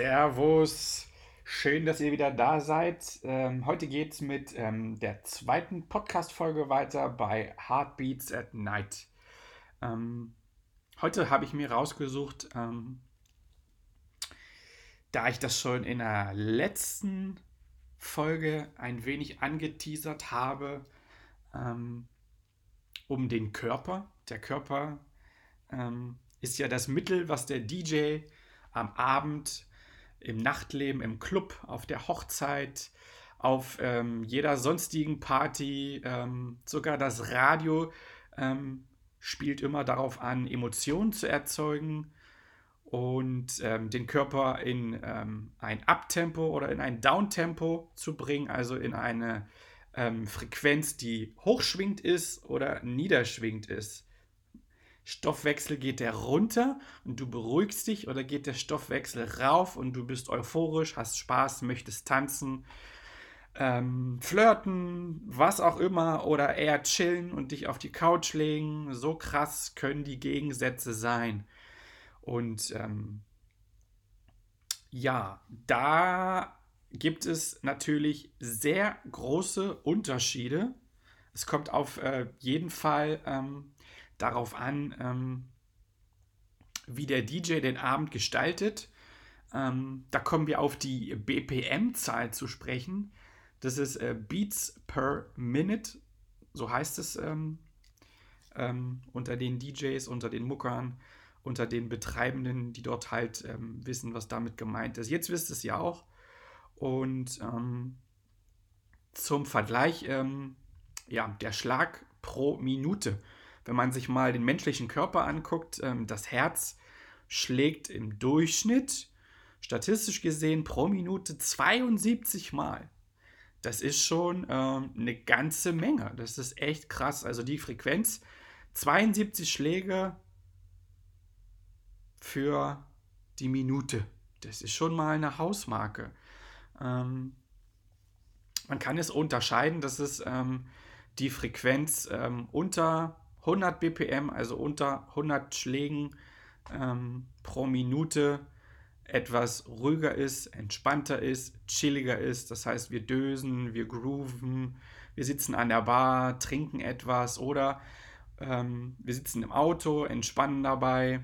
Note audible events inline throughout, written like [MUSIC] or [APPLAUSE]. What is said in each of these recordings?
Servus, schön, dass ihr wieder da seid. Ähm, heute geht es mit ähm, der zweiten Podcast-Folge weiter bei Heartbeats at Night. Ähm, heute habe ich mir rausgesucht, ähm, da ich das schon in der letzten Folge ein wenig angeteasert habe, ähm, um den Körper. Der Körper ähm, ist ja das Mittel, was der DJ am Abend im Nachtleben, im Club, auf der Hochzeit, auf ähm, jeder sonstigen Party, ähm, sogar das Radio ähm, spielt immer darauf an, Emotionen zu erzeugen und ähm, den Körper in ähm, ein Uptempo oder in ein Downtempo zu bringen, also in eine ähm, Frequenz, die hochschwingt ist oder niederschwingt ist. Stoffwechsel geht der runter und du beruhigst dich oder geht der Stoffwechsel rauf und du bist euphorisch, hast Spaß, möchtest tanzen, ähm, flirten, was auch immer oder eher chillen und dich auf die Couch legen. So krass können die Gegensätze sein. Und ähm, ja, da gibt es natürlich sehr große Unterschiede. Es kommt auf äh, jeden Fall ähm, darauf an, ähm, wie der DJ den Abend gestaltet. Ähm, da kommen wir auf die BPM-Zahl zu sprechen. Das ist äh, Beats per Minute, so heißt es ähm, ähm unter den DJs, unter den Muckern, unter den Betreibenden, die dort halt ähm, wissen, was damit gemeint ist. Jetzt wisst es ja auch. Und ähm, zum Vergleich, ja, der Schlag pro Minute wenn man sich mal den menschlichen Körper anguckt, ähm, das Herz schlägt im Durchschnitt, statistisch gesehen, pro Minute 72 Mal. Das ist schon ähm, eine ganze Menge. Das ist echt krass. Also die Frequenz, 72 Schläge für die Minute. Das ist schon mal eine Hausmarke. Ähm, man kann es unterscheiden, dass es ähm, die Frequenz ähm, unter 100 BPM, also unter 100 Schlägen ähm, pro Minute etwas ruhiger ist, entspannter ist, chilliger ist. Das heißt, wir dösen, wir grooven, wir sitzen an der Bar, trinken etwas oder ähm, wir sitzen im Auto, entspannen dabei,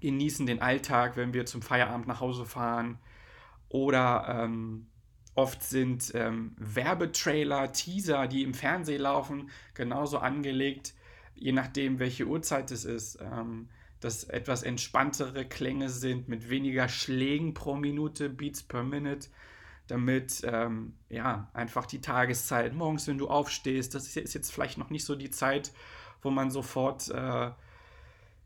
genießen den Alltag, wenn wir zum Feierabend nach Hause fahren oder ähm, Oft sind ähm, Werbetrailer, Teaser, die im Fernsehen laufen, genauso angelegt, je nachdem, welche Uhrzeit es ist, ähm, dass etwas entspanntere Klänge sind mit weniger Schlägen pro Minute, Beats per Minute, damit ähm, ja einfach die Tageszeit morgens, wenn du aufstehst, das ist jetzt vielleicht noch nicht so die Zeit, wo man sofort äh,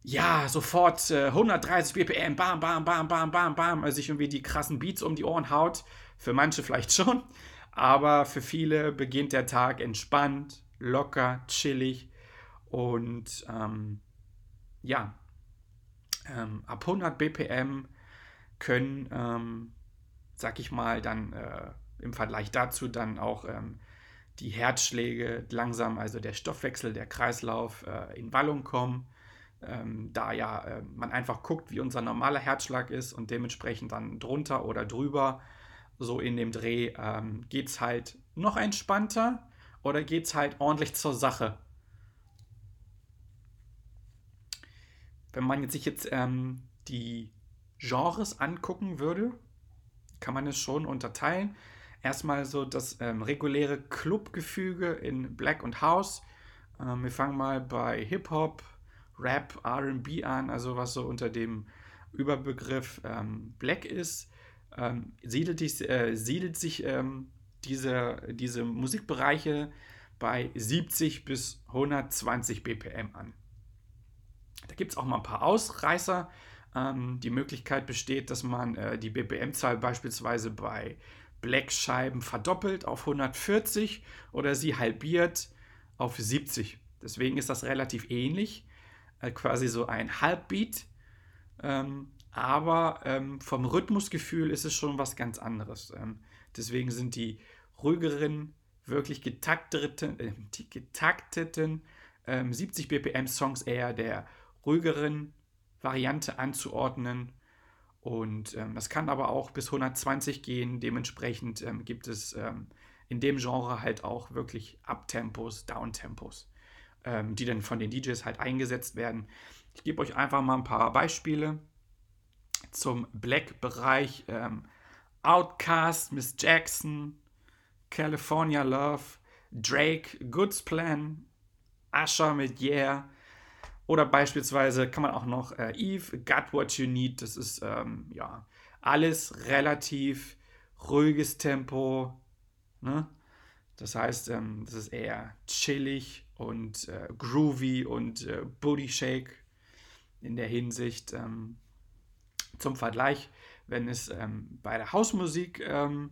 ja, sofort äh, 130 BPM, bam, bam, bam, bam, bam, bam, also sich irgendwie die krassen Beats um die Ohren haut. Für manche vielleicht schon, aber für viele beginnt der Tag entspannt, locker, chillig und ähm, ja, ähm, ab 100 BPM können, ähm, sag ich mal, dann äh, im Vergleich dazu dann auch ähm, die Herzschläge langsam, also der Stoffwechsel, der Kreislauf äh, in Wallung kommen. Ähm, da ja äh, man einfach guckt, wie unser normaler Herzschlag ist und dementsprechend dann drunter oder drüber so in dem Dreh, ähm, geht es halt noch entspannter oder geht es halt ordentlich zur Sache? Wenn man sich jetzt ähm, die Genres angucken würde, kann man es schon unterteilen. Erstmal so das ähm, reguläre Clubgefüge in Black und House. Ähm, wir fangen mal bei Hip-Hop, Rap, RB an, also was so unter dem Überbegriff ähm, Black ist ähm, siedelt, dich, äh, siedelt sich ähm, diese, diese Musikbereiche bei 70 bis 120 BPM an. gibt es auch mal ein paar Ausreißer. Ähm, die Möglichkeit besteht, dass man äh, die BPM-Zahl beispielsweise bei Black-Scheiben verdoppelt auf 140 oder sie halbiert auf 70. Deswegen ist das relativ ähnlich, äh, quasi so ein Halbbeat. Ähm, aber ähm, vom Rhythmusgefühl ist es schon was ganz anderes. Ähm, deswegen sind die ruhigeren, wirklich getakteten, äh, die getakteten 70 ähm, BPM Songs eher der ruhigeren Variante anzuordnen. Und ähm, das kann aber auch bis 120 gehen. Dementsprechend ähm, gibt es ähm, in dem Genre halt auch wirklich Uptempos, Downtempos, die dann von den DJs halt eingesetzt werden. Ich gebe euch einfach mal ein paar Beispiele zum Black-Bereich. Ähm, Outcast, Miss Jackson, California Love, Drake, Goods Plan, Usher mit Yeah. Oder beispielsweise kann man auch noch äh, Eve, Got What You Need. Das ist ähm, ja alles relativ ruhiges Tempo. Ne? Das heißt, ähm, das ist eher chillig und äh, groovy und äh, Booty Shake in der Hinsicht. Ähm, zum Vergleich, wenn es ähm, bei der Hausmusik ähm,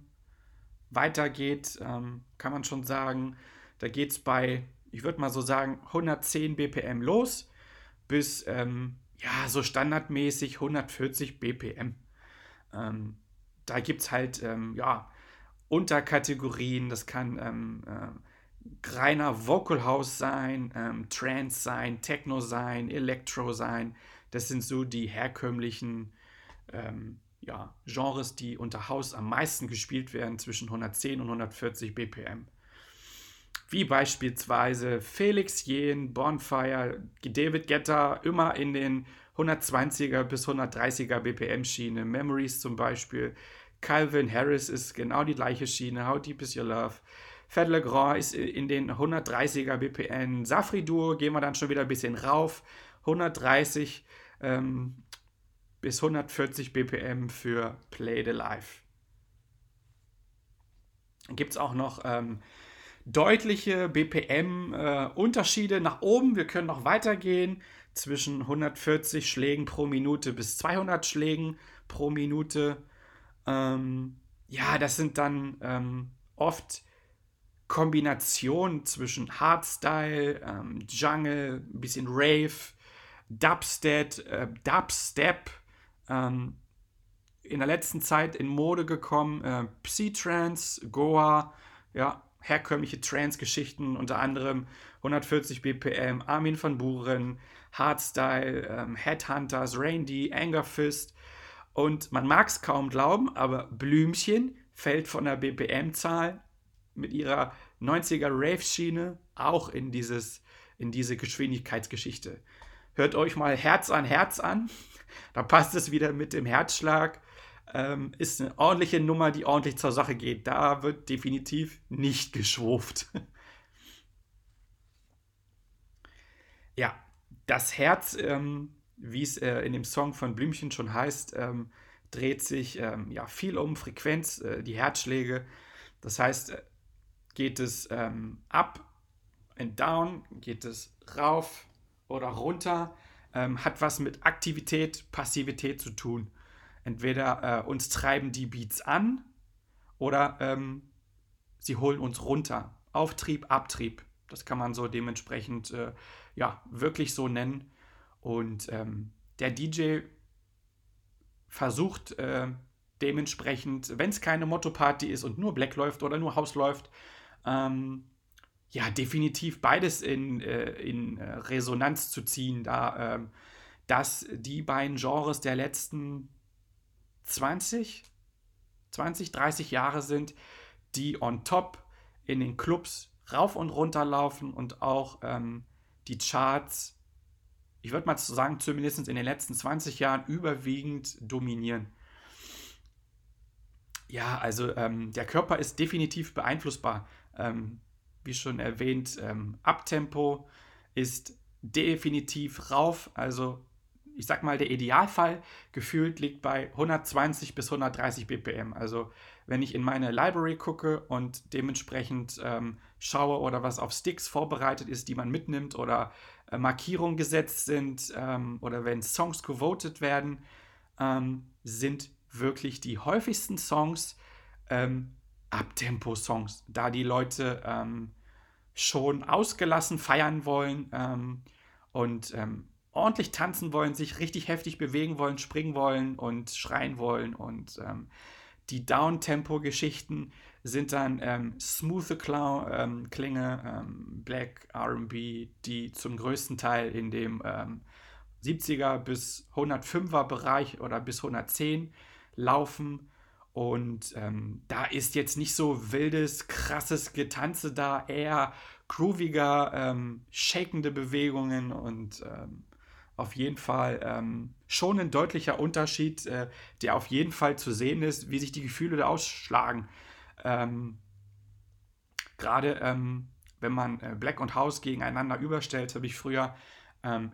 weitergeht, ähm, kann man schon sagen, da geht es bei ich würde mal so sagen, 110 BPM los bis ähm, ja, so standardmäßig 140 BPM. Ähm, da gibt es halt ähm, ja, Unterkategorien, das kann äh, reiner Vocal House sein, ähm, Trance sein, Techno sein, Electro sein. Das sind so die herkömmlichen ähm, ja, Genres, die unter House am meisten gespielt werden, zwischen 110 und 140 BPM wie beispielsweise Felix Jen, Bonfire, David Guetta, immer in den 120er bis 130er BPM Schiene, Memories zum Beispiel, Calvin Harris ist genau die gleiche Schiene, How Deep Is Your Love, Fed Legrand ist in den 130er BPM, Safri Duo gehen wir dann schon wieder ein bisschen rauf, 130 ähm, bis 140 BPM für Play the Life. Gibt es auch noch ähm, deutliche BPM-Unterschiede äh, nach oben. Wir können noch weitergehen zwischen 140 Schlägen pro Minute bis 200 Schlägen pro Minute. Ähm, ja, das sind dann ähm, oft Kombinationen zwischen Hardstyle, ähm, Jungle, ein bisschen Rave, Dubstep, äh, Dubstep ähm, in der letzten Zeit in Mode gekommen, äh, Psytrance, Goa, ja, herkömmliche Trance-Geschichten, unter anderem 140 BPM, Armin van Buren, Hardstyle, ähm, Headhunters, Rain D, Anger Fist. Und man mag es kaum glauben, aber Blümchen fällt von der BPM-Zahl mit ihrer 90er Rave-Schiene auch in, dieses, in diese Geschwindigkeitsgeschichte. Hört euch mal Herz an Herz an. Da passt es wieder mit dem Herzschlag ähm, ist eine ordentliche Nummer, die ordentlich zur Sache geht. Da wird definitiv nicht geschwurft. [LAUGHS] ja, das Herz, ähm, wie es äh, in dem Song von Blümchen schon heißt, ähm, dreht sich ähm, ja, viel um Frequenz, äh, die Herzschläge. Das heißt, äh, geht es ähm, up and down, geht es rauf oder runter, ähm, hat was mit Aktivität, Passivität zu tun. Entweder äh, uns treiben die Beats an oder ähm, sie holen uns runter. Auftrieb, Abtrieb. Das kann man so dementsprechend äh, ja wirklich so nennen. Und ähm, der DJ versucht äh, dementsprechend, wenn es keine Motto-Party ist und nur Black läuft oder nur House läuft, ähm, ja, definitiv beides in, äh, in äh, Resonanz zu ziehen, da ähm, dass die beiden Genres der letzten 20, 20, 30 Jahre sind, die on top in den Clubs rauf und runter laufen und auch ähm, die Charts, ich würde mal sagen, zumindest in den letzten 20 Jahren überwiegend dominieren. Ja, also ähm, der Körper ist definitiv beeinflussbar. Ähm, wie schon erwähnt, ähm, Abtempo ist definitiv rauf, also ich sag mal, der Idealfall gefühlt liegt bei 120 bis 130 BPM. Also wenn ich in meine Library gucke und dementsprechend ähm, schaue oder was auf Sticks vorbereitet ist, die man mitnimmt oder äh, Markierungen gesetzt sind ähm, oder wenn Songs gewotet werden, ähm, sind wirklich die häufigsten Songs ähm, Abtempo-Songs, da die Leute ähm, schon ausgelassen feiern wollen ähm, und ähm, ordentlich tanzen wollen, sich richtig heftig bewegen wollen, springen wollen und schreien wollen. Und ähm, die Downtempo-Geschichten sind dann ähm, smooth Clown, ähm, Klinge, ähm, Black RB, die zum größten Teil in dem 70er bis 105er Bereich oder bis 110 laufen. Und ähm, da ist jetzt nicht so wildes, krasses Getanze da, eher grooviger, ähm, shakende Bewegungen und ähm, auf jeden Fall ähm, schon ein deutlicher Unterschied, äh, der auf jeden Fall zu sehen ist, wie sich die Gefühle da ausschlagen. Ähm, Gerade ähm, wenn man äh, Black und House gegeneinander überstellt, habe ich früher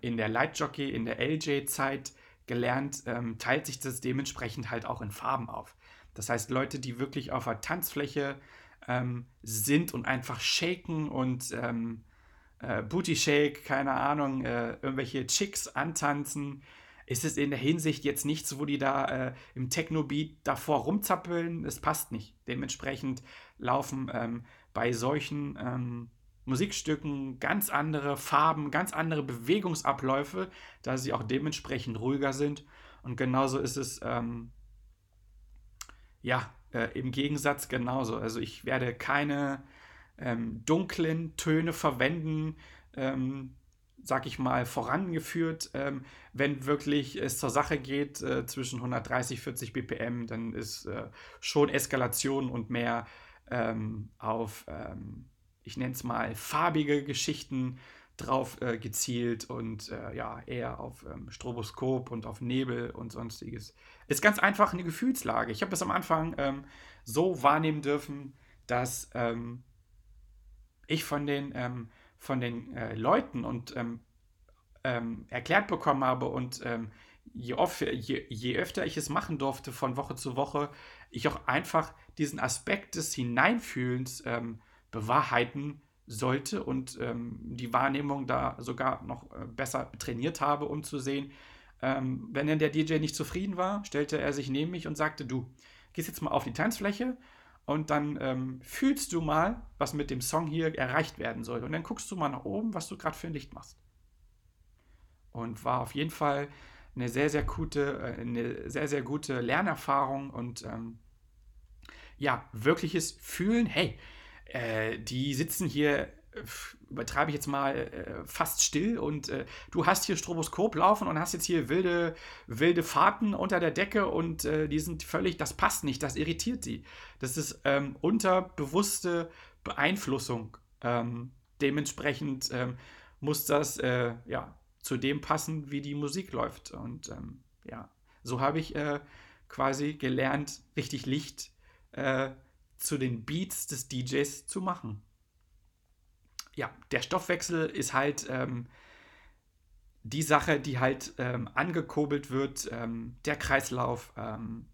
in der Light Jockey, in der LJ-Zeit gelernt, teilt sich das dementsprechend halt auch in Farben auf. Das heißt, Leute, die wirklich auf der Tanzfläche ähm, sind und einfach shaken und ähm, äh, Booty Shake, keine Ahnung, äh, irgendwelche Chicks antanzen, ist es in der Hinsicht jetzt nichts, wo die da äh, im Techno-Beat davor rumzappeln. Es passt nicht. Dementsprechend laufen ähm, bei solchen ähm, Musikstücken ganz andere Farben, ganz andere Bewegungsabläufe, da sie auch dementsprechend ruhiger sind. Und genauso ist es ähm, ja, äh, im Gegensatz genauso. Also ich werde keine ähm, dunklen Töne verwenden, ähm, sag ich mal, vorangeführt. Ähm, wenn wirklich es zur Sache geht äh, zwischen 130, 40 BPM, dann ist äh, schon Eskalation und mehr ähm, auf, ähm, ich nenne es mal, farbige Geschichten drauf äh, gezielt und äh, ja, eher auf ähm, Stroboskop und auf Nebel und sonstiges. Ist ganz einfach eine Gefühlslage. Ich habe es am Anfang ähm, so wahrnehmen dürfen, dass ähm, ich von den, ähm, von den äh, Leuten und ähm, ähm, erklärt bekommen habe und je, oft, je, je öfter ich es machen durfte von Woche zu Woche, ich auch einfach diesen Aspekt des Hineinfühlens bewahrheiten sollte und ähm, die Wahrnehmung da sogar noch äh, besser trainiert habe, um zu sehen, ähm, wenn denn der DJ nicht zufrieden war, stellte er sich neben mich und sagte, du, gehst jetzt mal auf die Tanzfläche und dann ähm, fühlst du mal, was mit dem Song hier erreicht werden soll. Und dann guckst du mal nach oben, was du gerade für ein Licht machst. Und war auf jeden Fall eine sehr, sehr gute, äh, eine sehr, sehr gute Lernerfahrung und ähm, ja, wirkliches Fühlen, hey, äh, die sitzen hier, äh, übertreibe ich jetzt mal, äh, fast still und äh, du hast hier Stroboskop laufen und hast jetzt hier wilde, wilde Fahrten unter der Decke und äh, die sind völlig, das passt nicht, das irritiert sie. Das ist ähm, unterbewusste Beeinflussung. Ähm, dementsprechend ähm, muss das äh, ja, zu dem passen, wie die Musik läuft. Und ähm, ja, so habe ich quasi gelernt, richtig Licht äh, zu den Beats des DJs zu machen. Ja, der Stoffwechsel ist halt ähm, die Sache, die halt ähm, angekurbelt wird, ähm, der Kreislauf. Ähm,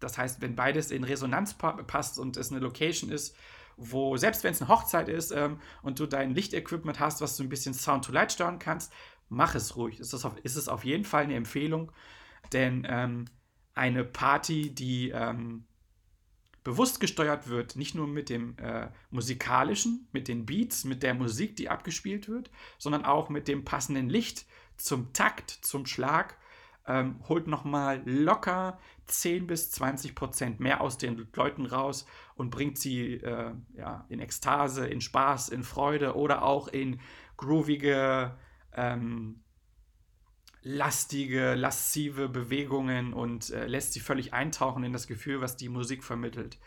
das heißt, wenn beides in Resonanz pa passt und es eine Location ist, wo, selbst wenn es eine Hochzeit ist ähm, und du dein Lichtequipment hast, was du ein bisschen Sound to Light steuern kannst, mach es ruhig. Ist es auf, ist es auf jeden Fall eine Empfehlung, denn ähm, eine Party, die bewusst gesteuert wird, nicht nur mit dem äh, musikalischen, mit den Beats, mit der Musik, die abgespielt wird, sondern auch mit dem passenden Licht zum Takt, zum Schlag, ähm, holt nochmal locker 10 bis 20 Prozent mehr aus den Leuten raus und bringt sie äh, ja, in Ekstase, in Spaß, in Freude oder auch in groovige ähm, lastige, laszive Bewegungen und äh, lässt sie völlig eintauchen in das Gefühl, was die Musik vermittelt.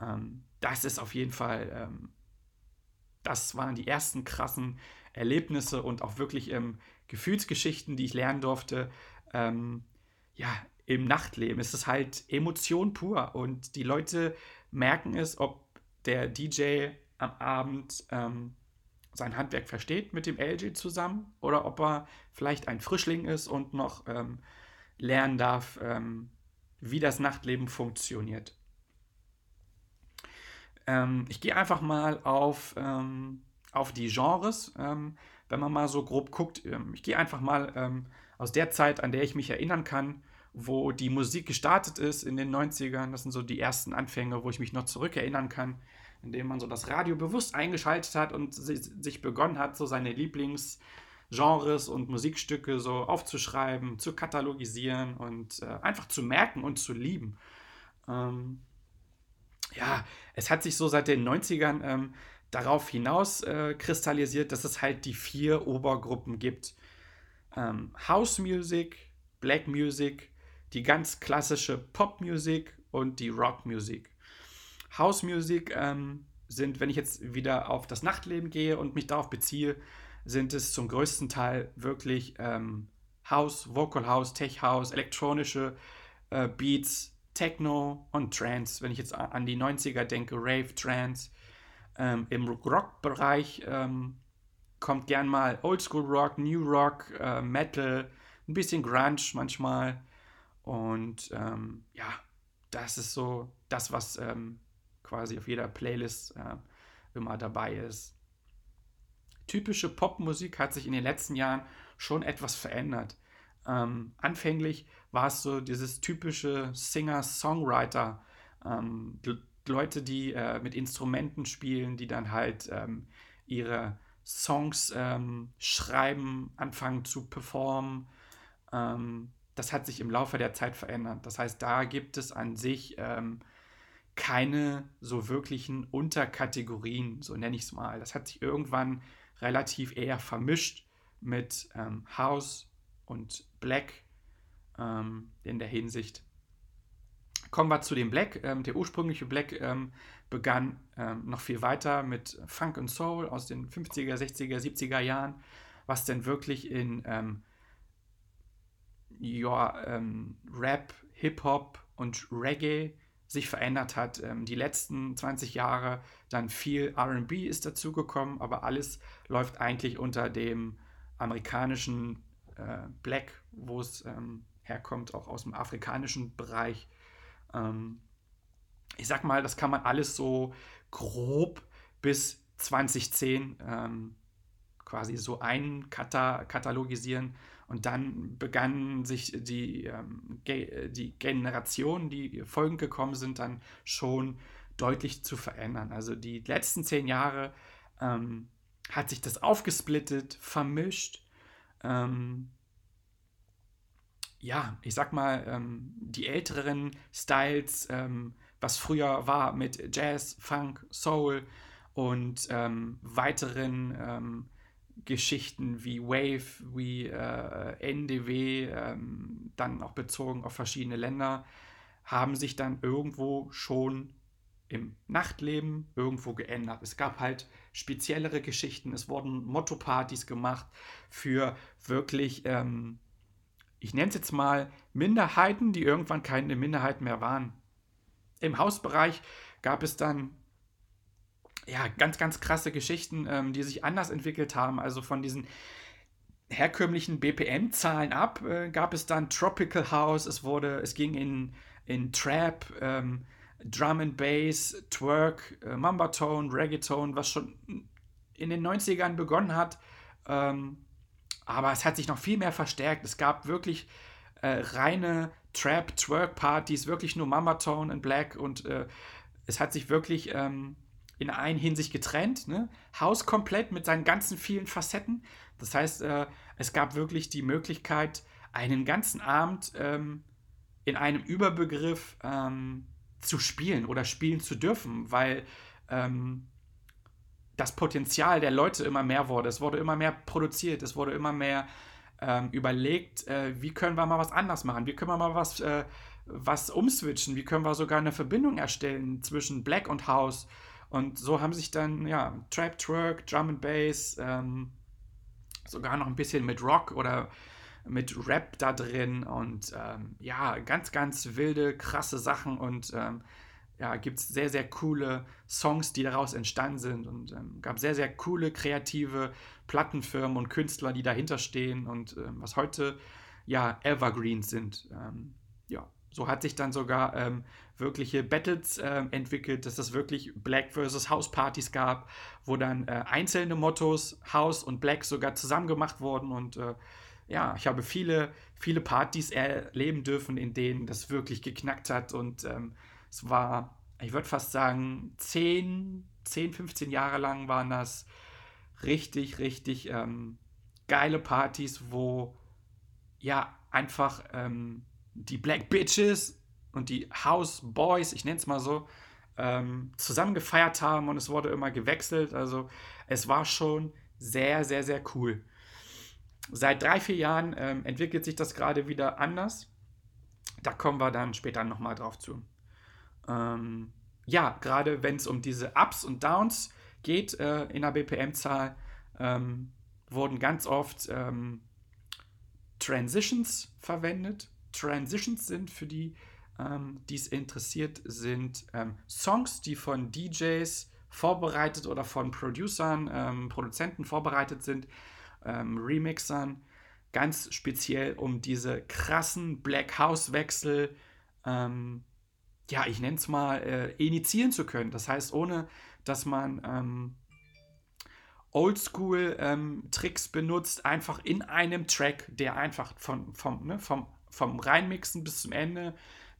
Ähm, das ist auf jeden Fall, ähm, das waren die ersten krassen Erlebnisse und auch wirklich ähm, Gefühlsgeschichten, die ich lernen durfte. Ähm, ja, im Nachtleben ist es halt Emotion pur und die Leute merken es, ob der DJ am Abend ähm, sein Handwerk versteht mit dem LG zusammen oder ob er vielleicht ein Frischling ist und noch ähm, lernen darf, ähm, wie das Nachtleben funktioniert. Ähm, ich gehe einfach mal auf, ähm, auf die Genres. Ähm, wenn man mal so grob guckt, ähm, ich gehe einfach mal aus der Zeit, an der ich mich erinnern kann, wo die Musik gestartet ist in den 90ern. Das sind so die ersten Anfänge, wo ich mich noch zurückerinnern kann, indem man so das Radio bewusst eingeschaltet hat und sich begonnen hat, so seine Lieblingsgenres und Musikstücke so aufzuschreiben, zu katalogisieren und äh, einfach zu merken und zu lieben. Ähm, ja, es hat sich so seit den 90ern ähm, darauf hinaus äh, kristallisiert, dass es halt die vier Obergruppen gibt. Ähm, House Music, Black Music, die ganz klassische Popmusik und die Rockmusik. House Music ähm, sind, wenn ich jetzt wieder auf das Nachtleben gehe und mich darauf beziehe, sind es zum größten Teil wirklich ähm, House, Vocal House, Tech House, elektronische äh, Beats, Techno und Trance. Wenn ich jetzt an die 90er denke, Rave, Trance. Ähm, Im Rock-Bereich ähm, kommt gern mal Oldschool Rock, New Rock, äh, Metal, ein bisschen Grunge manchmal. Und ähm, ja, das ist so das, was ähm, quasi auf jeder Playlist äh, immer dabei ist. Typische Popmusik hat sich in den letzten Jahren schon etwas verändert. Ähm, anfänglich war es so dieses typische Singer-Songwriter, ähm, Leute, die äh, mit Instrumenten spielen, die dann halt ähm, ihre Songs ähm, schreiben, anfangen zu performen. Ähm, das hat sich im Laufe der Zeit verändert. Das heißt, da gibt es an sich ähm, keine so wirklichen Unterkategorien, so nenne ich es mal. Das hat sich irgendwann relativ eher vermischt mit ähm, House und Black ähm, in der Hinsicht. Kommen wir zu dem Black. Ähm, der ursprüngliche Black ähm, begann ähm, noch viel weiter mit Funk und Soul aus den 50er, 60er, 70er Jahren, was denn wirklich in ähm, ja, Rap, Hip-Hop und Reggae sich verändert hat. Ähm, die letzten 20 Jahre dann viel RB ist dazugekommen, aber alles läuft eigentlich unter dem amerikanischen äh, Black, wo es ähm, herkommt, auch aus dem afrikanischen Bereich. Ähm, ich sag mal, das kann man alles so grob bis 2010 ähm, quasi so einkatalogisieren. Und dann begannen sich die, ähm, Ge die Generationen, die folgend gekommen sind, dann schon deutlich zu verändern. Also die letzten zehn Jahre ähm, hat sich das aufgesplittet, vermischt. Ähm, ja, ich sag mal, ähm, die älteren Styles, ähm, was früher war mit Jazz, Funk, Soul und ähm, weiteren Geschichten wie Wave, wie äh, NDW, ähm, dann auch bezogen auf verschiedene Länder, haben sich dann irgendwo schon im Nachtleben irgendwo geändert. Es gab halt speziellere Geschichten, es wurden Motto-Partys gemacht für wirklich, ähm, ich nenne es jetzt mal, Minderheiten, die irgendwann keine Minderheiten mehr waren. Im Hausbereich gab es dann ja ganz, ganz krasse Geschichten, ähm, die sich anders entwickelt haben. Also von diesen herkömmlichen BPM-Zahlen ab äh, gab es dann Tropical House, es wurde, es ging in, in Trap, ähm, Drum and Bass, Twerk, äh, Mambatone, Reggaeton, was schon in den 90ern begonnen hat. Ähm, aber es hat sich noch viel mehr verstärkt. Es gab wirklich äh, reine Trap, Twerk-Partys, wirklich nur Mama Tone and Black und äh, es hat sich wirklich ähm, in einer Hinsicht getrennt. Ne? House komplett mit seinen ganzen vielen Facetten. Das heißt, äh, es gab wirklich die Möglichkeit, einen ganzen Abend ähm, in einem Überbegriff ähm, zu spielen oder spielen zu dürfen, weil ähm, das Potenzial der Leute immer mehr wurde. Es wurde immer mehr produziert, es wurde immer mehr ähm, überlegt, äh, wie können wir mal was anders machen, wie können wir mal was, äh, was umswitchen, wie können wir sogar eine Verbindung erstellen zwischen Black und House. Und so haben sich dann, ja, Trap, Twerk, Drum and Bass, ähm, sogar noch ein bisschen mit Rock oder mit Rap da drin und ähm, ja, ganz, ganz wilde, krasse Sachen und ähm, ja, gibt es sehr, sehr coole Songs, die daraus entstanden sind und ähm, gab sehr, sehr coole, kreative Plattenfirmen und Künstler, die dahinter stehen und ähm, was heute ja Evergreens sind. Ähm, ja, so hat sich dann sogar ähm, wirkliche Battles äh, entwickelt, dass es wirklich Black versus House Partys gab, wo dann äh, einzelne Mottos House und Black sogar zusammen gemacht wurden und äh, ja, ich habe viele, viele Partys erleben dürfen, in denen das wirklich geknackt hat und ähm, es war, ich würde fast sagen, 10, 10, 15 Jahre lang waren das richtig, richtig ähm, geile Partys, wo ja einfach ähm, die Black Bitches und die House Boys, ich nenne es mal so, ähm, zusammen gefeiert haben und es wurde immer gewechselt. Also es war schon sehr, sehr, sehr cool. Seit drei, vier Jahren ähm, entwickelt sich das gerade wieder anders. Da kommen wir dann später nochmal drauf zu. Ähm, ja, gerade wenn es um diese Ups und Downs geht äh, in der BPM-Zahl, ähm, wurden ganz oft ähm, Transitions verwendet. Transitions sind für die, ähm, die es interessiert, sind ähm, Songs, die von DJs vorbereitet oder von Producern, ähm, Produzenten vorbereitet sind, ähm, Remixern, ganz speziell um diese krassen Black House-Wechsel, ähm, ja, ich nenne es mal, äh, initiieren zu können. Das heißt, ohne dass man ähm, Oldschool-Tricks benutzt, einfach in einem Track, der einfach von, vom, ne, vom vom Reinmixen bis zum Ende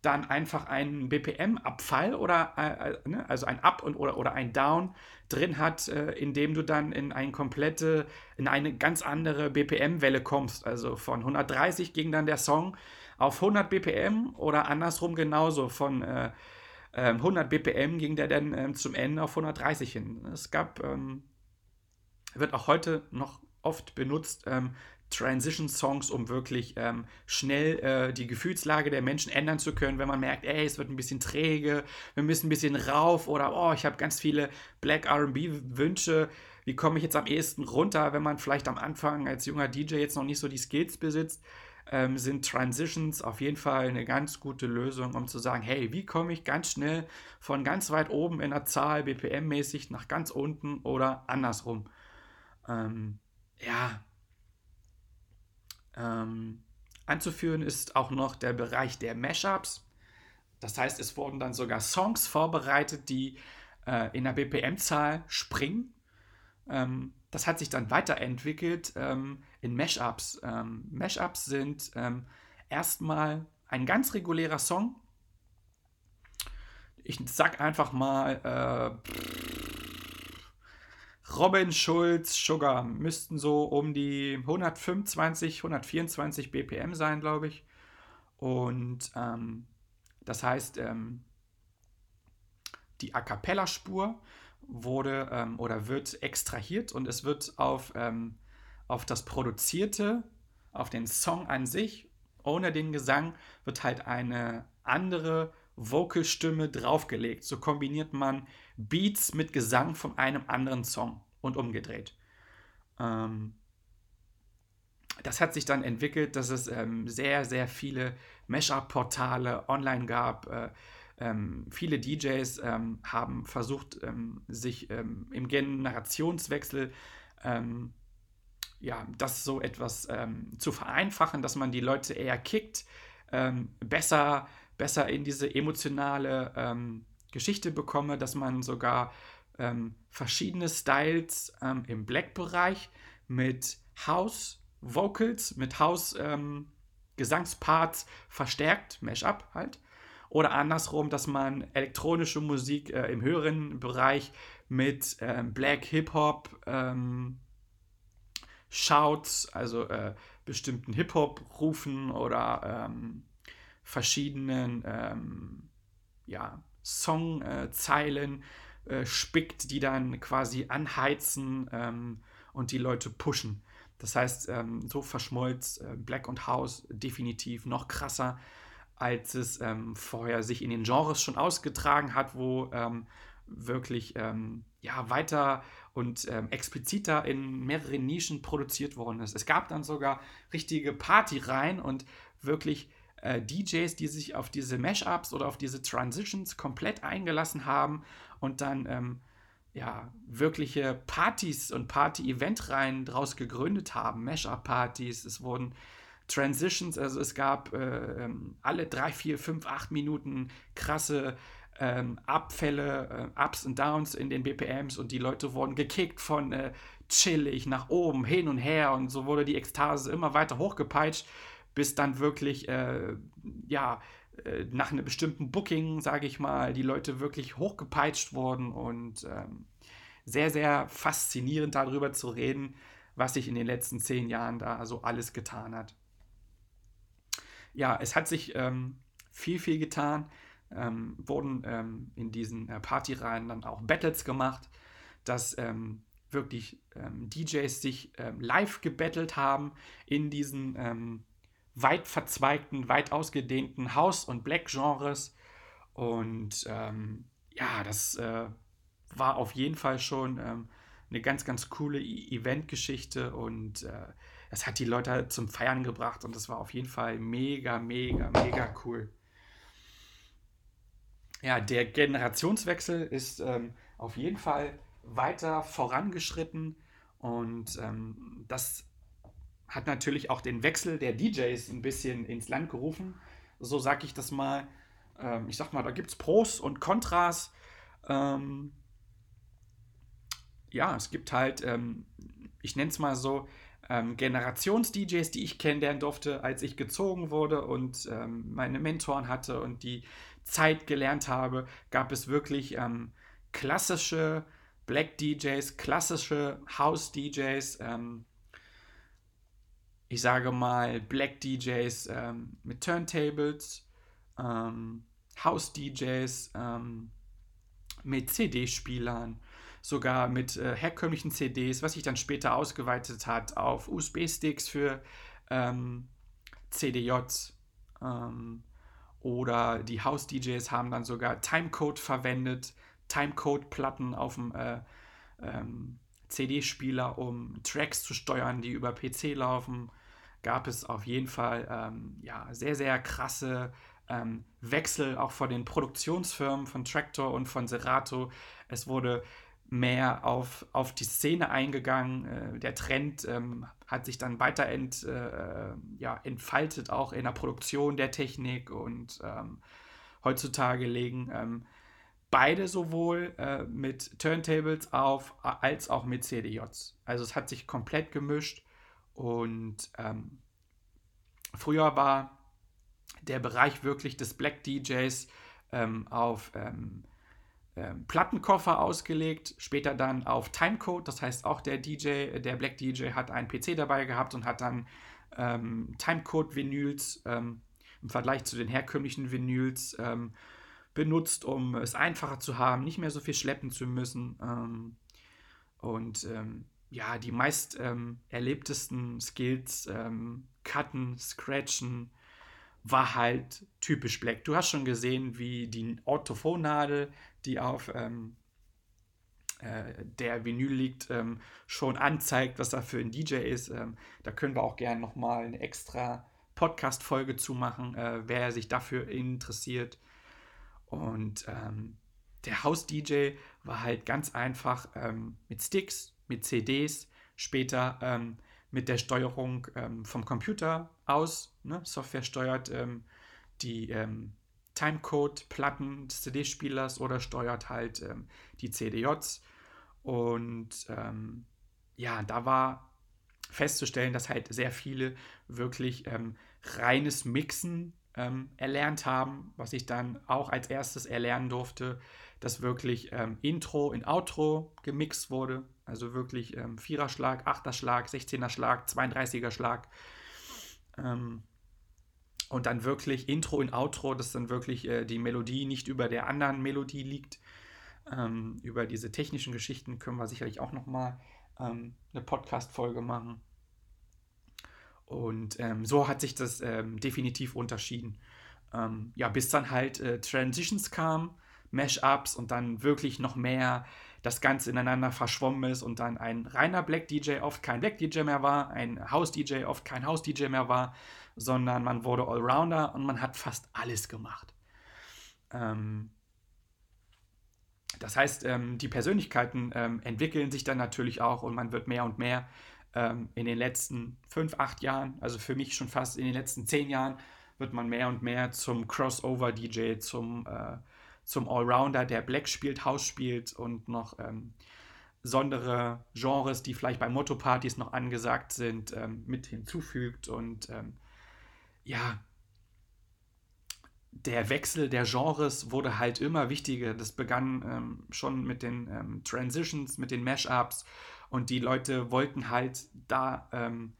dann einfach einen BPM-Abfall oder äh, äh, ne, also ein Up und, oder, oder ein Down drin hat, äh, indem du dann in eine komplette, in eine ganz andere BPM-Welle kommst. Also von 130 ging dann der Song auf 100 BPM oder andersrum genauso. Von äh, 100 ähm, BPM ging der dann ähm, zum Ende auf 130 hin. Es gab, ähm, wird auch heute noch oft benutzt, ähm, Transition-Songs, um wirklich ähm, schnell äh, die Gefühlslage der Menschen ändern zu können, wenn man merkt, ey, es wird ein bisschen träge, wir müssen ein bisschen rauf oder oh, ich habe ganz viele Black RB-Wünsche. Wie komme ich jetzt am ehesten runter, wenn man vielleicht am Anfang als junger DJ jetzt noch nicht so die Skills besitzt? Ähm, sind Transitions auf jeden Fall eine ganz gute Lösung, um zu sagen, hey, wie komme ich ganz schnell von ganz weit oben in der Zahl BPM-mäßig nach ganz unten oder andersrum. Ähm, ja, ähm, anzuführen ist auch noch der Bereich der Mashups. Das heißt, es wurden dann sogar Songs vorbereitet, die äh, in der BPM-Zahl springen. Ähm, das hat sich dann weiterentwickelt ähm, in Mashups. Ähm, Mashups sind ähm, erstmal ein ganz regulärer Song. Ich sag einfach mal, äh, Robin Schulz Sugar müssten so um die 125, 124 BPM sein, glaube ich. Und ähm, das heißt, ähm, die A cappella-Spur wurde ähm, oder wird extrahiert und es wird auf, ähm, auf das Produzierte, auf den Song an sich, ohne den Gesang, wird halt eine andere Vocalstimme draufgelegt. So kombiniert man Beats mit Gesang von einem anderen Song und umgedreht. Ähm, das hat sich dann entwickelt, dass es ähm, sehr, sehr viele Mashup-Portale online gab. Äh, ähm, viele DJs ähm, haben versucht, ähm, sich ähm, im Generationswechsel ja, das so etwas zu vereinfachen, dass man die Leute eher kickt, besser besser in diese emotionale Geschichte bekomme, dass man sogar ähm, verschiedene Styles ähm, im Black-Bereich mit House-Vocals, mit House-Gesangsparts ähm, verstärkt, Mashup halt. Oder andersrum, dass man elektronische Musik äh, im höheren Bereich mit ähm, Black Hip-Hop ähm, Shouts, also äh, bestimmten Hip-Hop-Rufen oder ähm, verschiedenen ähm, ja, Songzeilen äh, spickt, die dann quasi anheizen ähm, und die Leute pushen. Das heißt, ähm, so verschmolz äh, Black und House definitiv noch krasser, als es ähm, vorher sich in den Genres schon ausgetragen hat, wo ähm, wirklich ähm, ja, weiter und ähm, expliziter in mehreren Nischen produziert worden ist. Es gab dann sogar richtige Partyreihen und wirklich äh, DJs, die sich auf diese Mashups oder auf diese Transitions komplett eingelassen haben und dann ähm, ja, wirkliche Partys und Party-Event-Reihen daraus gegründet haben, Mashup-Partys. Es wurden Transitions, also es gab äh, ähm, alle drei, vier, fünf, acht Minuten krasse ähm, Abfälle, äh, Ups und Downs in den BPMs und die Leute wurden gekickt von äh, chillig nach oben, hin und her und so wurde die Ekstase immer weiter hochgepeitscht, bis dann wirklich, äh, ja, äh, nach einem bestimmten Booking, sage ich mal, die Leute wirklich hochgepeitscht wurden und ähm, sehr, sehr faszinierend darüber zu reden, was sich in den letzten zehn Jahren da so alles getan hat. Ja, es hat sich ähm, viel, viel getan. Ähm, wurden ähm, in diesen äh, Partyreihen dann auch Battles gemacht, dass ähm, wirklich ähm, DJs sich live gebettelt haben in diesen weit verzweigten, weit ausgedehnten House- und Black-Genres. Und ja, das äh, war auf jeden Fall schon ähm, eine ganz, ganz coole e Eventgeschichte und äh, das hat die Leute halt zum Feiern gebracht und das war auf jeden Fall mega, mega, mega cool. Ja, der Generationswechsel ist ähm, auf jeden Fall weiter vorangeschritten und ähm, das hat natürlich auch den Wechsel der DJs ein bisschen ins Land gerufen. So sage ich das mal. Ähm, ich sag mal, da gibt es Pros und Kontras. Ähm, ja, es gibt halt, ähm, ich nenne es mal so, ähm, Generations-DJs, die ich kennenlernen durfte, als ich gezogen wurde und ähm, meine Mentoren hatte und die Zeit gelernt habe, gab es wirklich ähm, klassische Black DJs, klassische House DJs, ähm, ich sage mal Black DJs ähm, mit Turntables, House DJs mit CD-Spielern, sogar mit äh, herkömmlichen CDs, was sich dann später ausgeweitet hat auf USB-Sticks für ähm, CDJs. Ähm, oder die House-DJs haben dann sogar Timecode verwendet, Timecode-Platten auf dem äh, ähm, CD-Spieler, um Tracks zu steuern, die über PC laufen. Gab es auf jeden Fall ähm, ja, sehr, sehr krasse ähm, Wechsel auch von den Produktionsfirmen von Tractor und von Serato. Es wurde mehr auf, auf die Szene eingegangen. Äh, der Trend ähm, hat sich dann weiter ent, äh, ja, entfaltet, auch in der Produktion der Technik und ähm, heutzutage legen ähm, beide sowohl äh, mit Turntables auf als auch mit CDJs. Also es hat sich komplett gemischt und ähm, früher war der Bereich wirklich des Black DJs ähm, auf ähm, ähm, Plattenkoffer ausgelegt, später dann auf Timecode, das heißt auch der DJ, der Black DJ hat einen PC dabei gehabt und hat dann ähm, Timecode-Vinyls ähm, im Vergleich zu den herkömmlichen Vinyls benutzt, um es einfacher zu haben, nicht mehr so viel schleppen zu müssen. Ähm, und ähm, ja, die meist erlebtesten Skills, Cutten, Scratchen, war halt typisch Black. Du hast schon gesehen, wie die Orthophonnadel, die auf ähm, äh, der Vinyl liegt, ähm, schon anzeigt, was da für ein DJ ist. Ähm, da können wir auch gerne nochmal eine extra Podcast-Folge zu machen, äh, wer sich dafür interessiert. Und ähm, der House-DJ war halt ganz einfach ähm, mit Sticks, mit CDs, später ähm, mit der Steuerung ähm, vom Computer aus. Ne? Software steuert ähm, die ähm, Timecode-Platten des CD-Spielers oder steuert halt die CDJs. Und ja, da war festzustellen, dass halt sehr viele wirklich reines Mixen erlernt haben, was ich dann auch als erstes erlernen durfte, dass wirklich Intro in Outro gemixt wurde also wirklich ähm, Viererschlag, Achterschlag, 16er Schlag, 32er Schlag. Ähm, und dann wirklich Intro und Outro, dass dann wirklich äh, die Melodie nicht über der anderen Melodie liegt. Ähm, über diese technischen Geschichten können wir sicherlich auch nochmal ähm, eine Podcast-Folge machen. Und ähm, so hat sich das ähm, definitiv unterschieden. Ähm, ja, bis dann halt äh, Transitions kam, Mashups und dann wirklich noch mehr das Ganze ineinander verschwommen ist und dann ein reiner Black DJ oft kein Black DJ mehr war, ein House DJ oft kein House DJ mehr war, sondern man wurde Allrounder und man hat fast alles gemacht. Ähm, das heißt, ähm, die Persönlichkeiten ähm, entwickeln sich dann natürlich auch und man wird mehr und mehr ähm, in den letzten fünf, acht Jahren, also für mich schon fast in den letzten zehn Jahren, wird man mehr und mehr zum Crossover-DJ, zum, äh, zum Allrounder, der Black spielt, House spielt und noch ähm, besondere Genres, die vielleicht bei Motto-Partys noch angesagt sind, ähm, mit hinzufügt. Und ähm, ja, der Wechsel der Genres wurde halt immer wichtiger. Das begann ähm, schon mit den ähm, Transitions, mit den Mashups und die Leute wollten halt da ähm,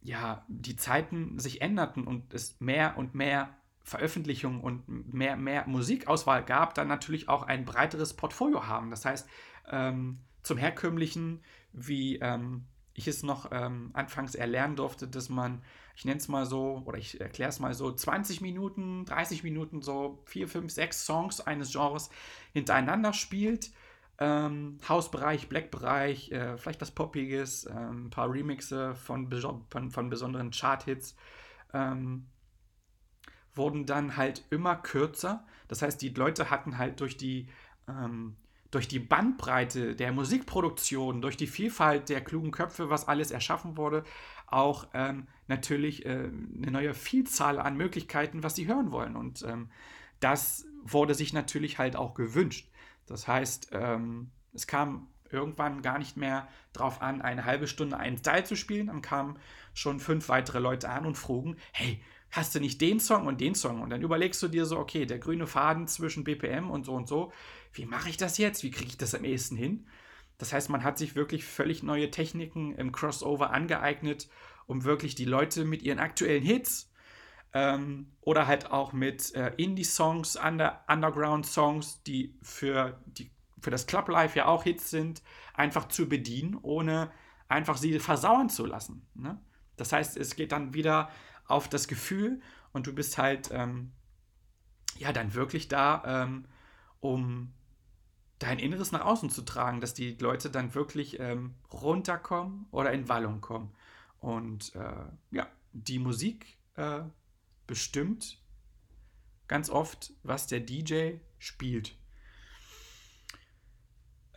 ja die Zeiten sich änderten und es mehr und mehr Veröffentlichungen und mehr, mehr Musikauswahl gab, dann natürlich auch ein breiteres Portfolio haben. Das heißt, ähm, zum herkömmlichen, wie ähm, ich es noch ähm, anfangs erlernen durfte, dass man, ich nenne es mal so, oder ich erkläre es mal so, 20 Minuten, 30 Minuten, so 4, 5, 6 Songs eines Genres hintereinander spielt. Ähm, Hausbereich, Black-Bereich, äh, vielleicht das Poppiges, äh, ein paar Remixe von, von, von besonderen Chart-Hits. Ähm, wurden dann halt immer kürzer. Das heißt, die Leute hatten halt durch die, ähm, durch die Bandbreite der Musikproduktion, durch die Vielfalt der klugen Köpfe, was alles erschaffen wurde, auch ähm, natürlich äh, eine neue Vielzahl an Möglichkeiten, was sie hören wollen. Und ähm, das wurde sich natürlich halt auch gewünscht. Das heißt, ähm, es kam irgendwann gar nicht mehr darauf an, eine halbe Stunde einen Style zu spielen. Dann kamen schon fünf weitere Leute an und frugen, hey, hast du nicht den Song und den Song? Und dann überlegst du dir so, okay, der grüne Faden zwischen BPM und so und so, wie mache ich das jetzt? Wie kriege ich das am ehesten hin? Das heißt, man hat sich wirklich völlig neue Techniken im Crossover angeeignet, um wirklich die Leute mit ihren aktuellen Hits ähm, oder halt auch mit äh, Indie-Songs, Under Underground-Songs, die für, die für das Club Life ja auch Hits sind, einfach zu bedienen, ohne einfach sie versauern zu lassen. Ne? Das heißt, es geht dann wieder auf das Gefühl und du bist halt ähm, ja dann wirklich da, ähm, um dein Inneres nach außen zu tragen, dass die Leute dann wirklich ähm, runterkommen oder in Wallung kommen. Und äh, ja, die Musik äh, bestimmt ganz oft, was der DJ spielt.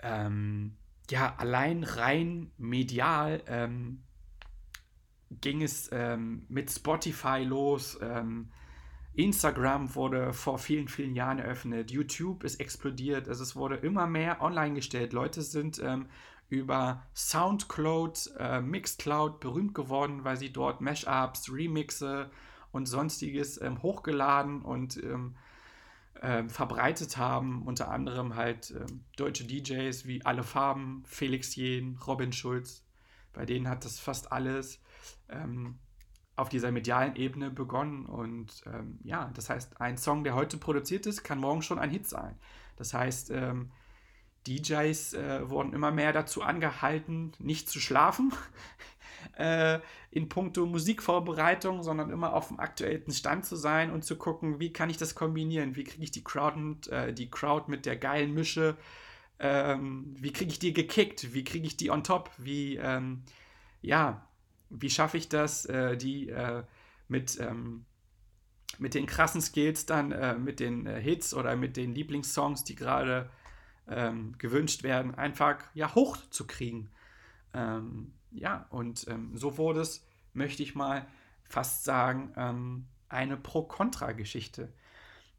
Ähm, ja, allein rein medial ähm, ging es ähm, mit Spotify los. Ähm, Instagram wurde vor vielen, vielen Jahren eröffnet. YouTube ist explodiert. Also es wurde immer mehr online gestellt. Leute sind ähm, über Soundcloud, äh, Mixcloud berühmt geworden, weil sie dort Mashups, Remixe und sonstiges ähm, hochgeladen und ähm, äh, verbreitet haben. Unter anderem halt äh, deutsche DJs wie Alle Farben, Felix Jen, Robin Schulz. Bei denen hat das fast alles ähm, auf dieser medialen Ebene begonnen. Und ähm, ja, das heißt, ein Song, der heute produziert ist, kann morgen schon ein Hit sein. Das heißt, ähm, DJs äh, wurden immer mehr dazu angehalten, nicht zu schlafen äh, in puncto Musikvorbereitung, sondern immer auf dem aktuellen Stand zu sein und zu gucken, wie kann ich das kombinieren, wie kriege ich die Crowd, mit, äh, die Crowd mit der geilen Mische, ähm, wie kriege ich die gekickt, wie kriege ich die on top, wie, ähm, ja, wie schaffe ich das, äh, die äh, mit, ähm, mit den krassen Skills dann, äh, mit den äh, Hits oder mit den Lieblingssongs, die gerade ähm, gewünscht werden, einfach ja hochzukriegen. Ähm, ja, und ähm, so wurde es, möchte ich mal fast sagen, ähm, eine Pro-Kontra-Geschichte.